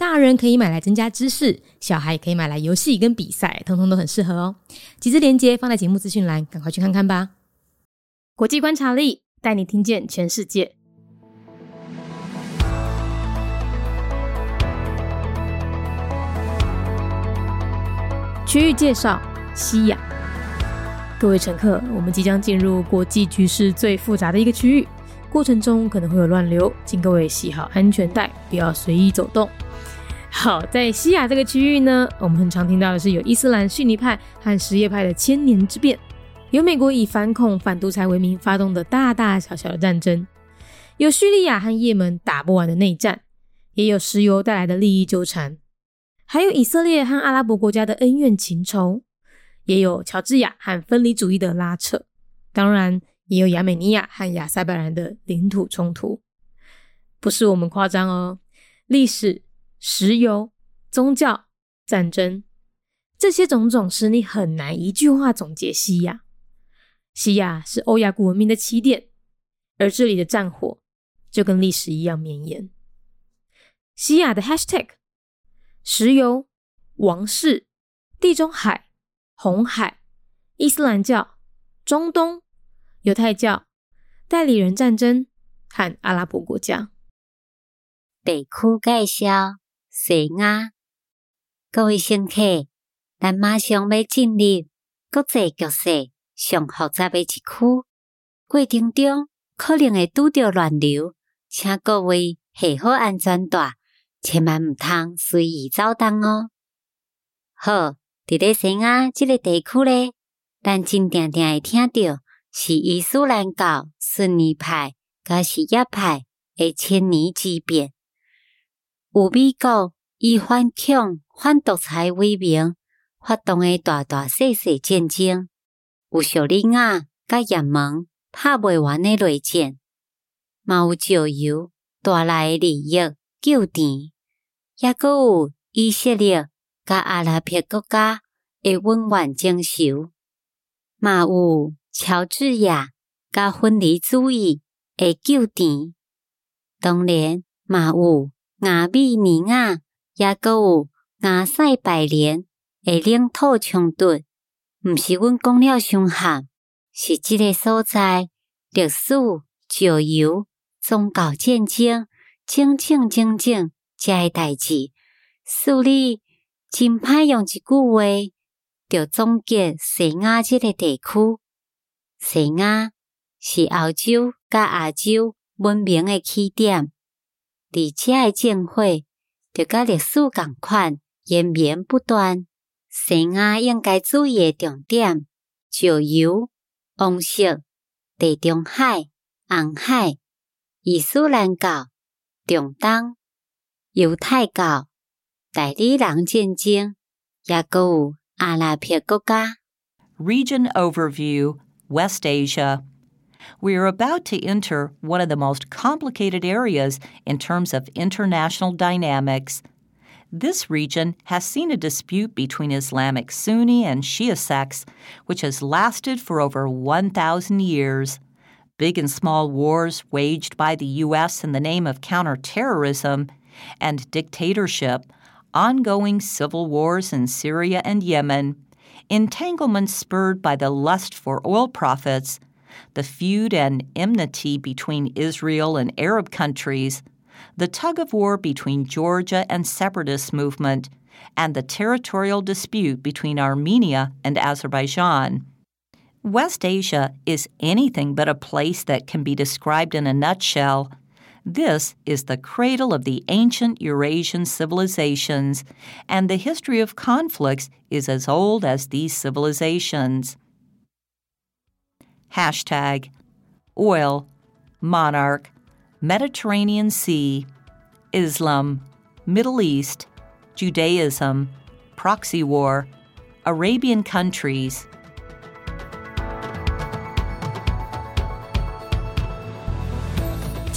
大人可以买来增加知识，小孩也可以买来游戏跟比赛，通通都很适合哦。几支链接放在节目资讯栏，赶快去看看吧。国际观察力带你听见全世界。区域介绍：西亚。各位乘客，我们即将进入国际局势最复杂的一个区域，过程中可能会有乱流，请各位系好安全带，不要随意走动。好，在西亚这个区域呢，我们很常听到的是有伊斯兰逊尼派和什叶派的千年之变，有美国以反恐反独裁为名发动的大大小小的战争，有叙利亚和也门打不完的内战，也有石油带来的利益纠缠，还有以色列和阿拉伯国家的恩怨情仇，也有乔治亚和分离主义的拉扯，当然也有亚美尼亚和亚塞拜然的领土冲突。不是我们夸张哦，历史。石油、宗教、战争，这些种种使你很难一句话总结西亚。西亚是欧亚古文明的起点，而这里的战火就跟历史一样绵延。西亚的 Hashtag：石油、王室、地中海、红海、伊斯兰教、中东、犹太教、代理人战争和阿拉伯国家。地区介绍。西亚，各位乘客，咱马上要进入国际局势上复杂的一区，过程中可能会拄到乱流，请各位系好安全带，千万毋通随意走动哦。好，伫咧西亚即个地区咧，咱真定定会听到是伊斯兰教逊尼派甲什叶派的千年之变。有美国以反恐、反独裁为名发动诶大大小小战争，有叙利亚甲也门拍袂完诶内战，嘛有石油带来诶利益救甜，也阁有以色列甲阿拉伯国家诶温暖争仇，嘛有乔治亚甲分离主义诶救甜，当然嘛有。亚美尼亚也阁有亚塞拜然诶领土冲突，毋是阮讲了伤含，是即个所在历史、石油、宗教战争，正正正正遮个代志。所以真歹用一句话，着总结西亚即个地区。西亚是欧洲甲亚洲文明诶起点。而且诶战火就甲历史共款延绵不断。西亚应该注意诶重点：石油、王室、地中海、红海、伊斯兰教、中东、犹太教、代理人战争，也阁有阿拉伯国家。Region Overview West Asia we are about to enter one of the most complicated areas in terms of international dynamics. This region has seen a dispute between Islamic Sunni and Shia sects, which has lasted for over 1,000 years. Big and small wars waged by the U.S. in the name of counterterrorism and dictatorship, ongoing civil wars in Syria and Yemen, entanglements spurred by the lust for oil profits the feud and enmity between Israel and Arab countries, the tug of war between Georgia and separatist movement, and the territorial dispute between Armenia and Azerbaijan. West Asia is anything but a place that can be described in a nutshell. This is the cradle of the ancient Eurasian civilizations, and the history of conflicts is as old as these civilizations hashtag oil, monarch, Mediterranean Sea, Islam, Middle East, Judaism, proxy war, Arabian countries.